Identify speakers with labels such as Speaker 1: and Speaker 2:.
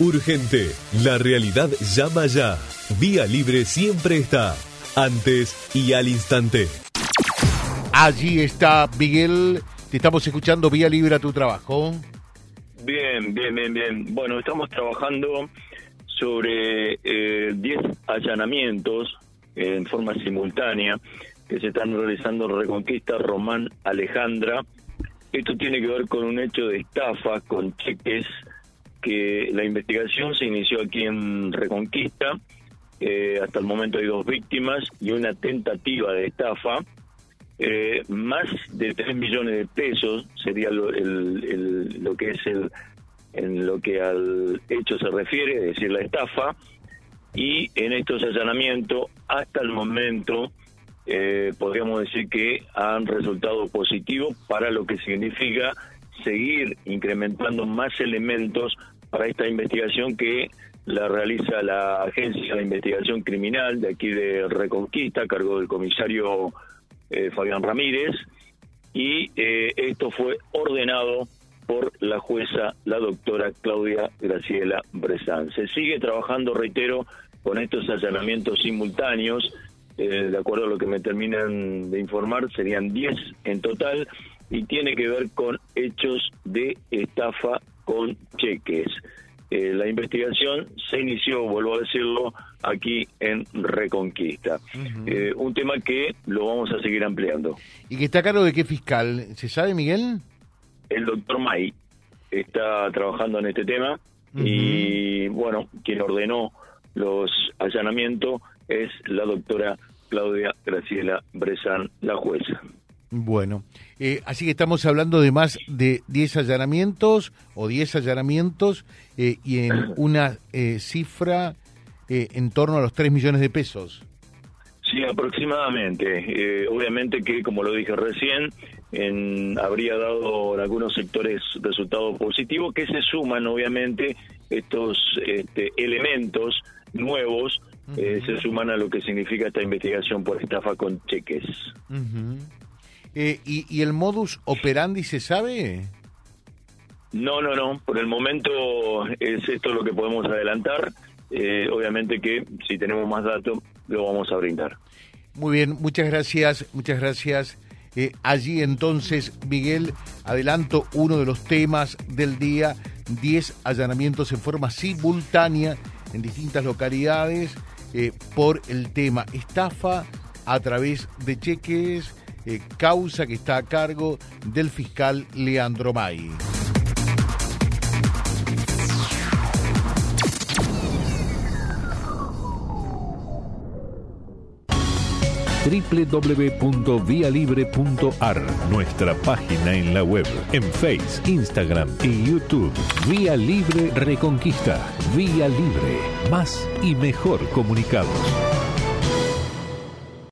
Speaker 1: Urgente, la realidad llama ya. Vía Libre siempre está, antes y al instante.
Speaker 2: Allí está Miguel, te estamos escuchando Vía Libre a tu trabajo.
Speaker 3: Bien, bien, bien, bien. Bueno, estamos trabajando sobre 10 eh, allanamientos en forma simultánea que se están realizando en Reconquista Román Alejandra. Esto tiene que ver con un hecho de estafa con cheques que la investigación se inició aquí en Reconquista. Eh, hasta el momento hay dos víctimas y una tentativa de estafa. Eh, más de 3 millones de pesos sería lo, lo que es el en lo que al hecho se refiere, es decir, la estafa, y en estos allanamientos, hasta el momento, eh, podríamos decir que han resultado positivos para lo que significa seguir incrementando más elementos para esta investigación que la realiza la Agencia de Investigación Criminal de aquí de Reconquista, a cargo del comisario eh, Fabián Ramírez, y eh, esto fue ordenado por la jueza, la doctora Claudia Graciela Bresan. Se sigue trabajando, reitero, con estos allanamientos simultáneos, eh, de acuerdo a lo que me terminan de informar, serían 10 en total, y tiene que ver con hechos de estafa con cheques. Eh, la investigación se inició, vuelvo a decirlo, aquí en Reconquista. Eh, un tema que lo vamos a seguir ampliando.
Speaker 2: ¿Y que está a cargo de qué fiscal? ¿Se sabe, Miguel?
Speaker 3: El doctor May está trabajando en este tema y, bueno, quien ordenó los allanamientos es la doctora Claudia Graciela Bresan, la jueza.
Speaker 2: Bueno, eh, así que estamos hablando de más de 10 allanamientos o 10 allanamientos eh, y en una eh, cifra en torno a los 3 millones de pesos.
Speaker 3: Sí, aproximadamente. obviamente que, como lo dije recién, en, habría dado en algunos sectores resultados positivos que se suman, obviamente, estos este, elementos nuevos se suman a lo que significa esta investigación por estafa con cheques.
Speaker 2: Eh, ¿y, el modus operandi se sabe?
Speaker 3: No, no, no. Por el momento es esto lo que podemos adelantar. Eh, obviamente que si tenemos más datos lo vamos a brindar.
Speaker 2: Muy bien, muchas gracias, muchas gracias. Eh, allí entonces, Miguel, adelanto uno de los temas del día, 10 allanamientos en forma simultánea en distintas localidades por el tema estafa a través de cheques eh, causa que está a cargo del fiscal Leandro May.
Speaker 1: www.vialibre.ar, nuestra página en la web, en Face, Instagram y YouTube. Vía Libre Reconquista. Vía Libre. Más y mejor comunicados.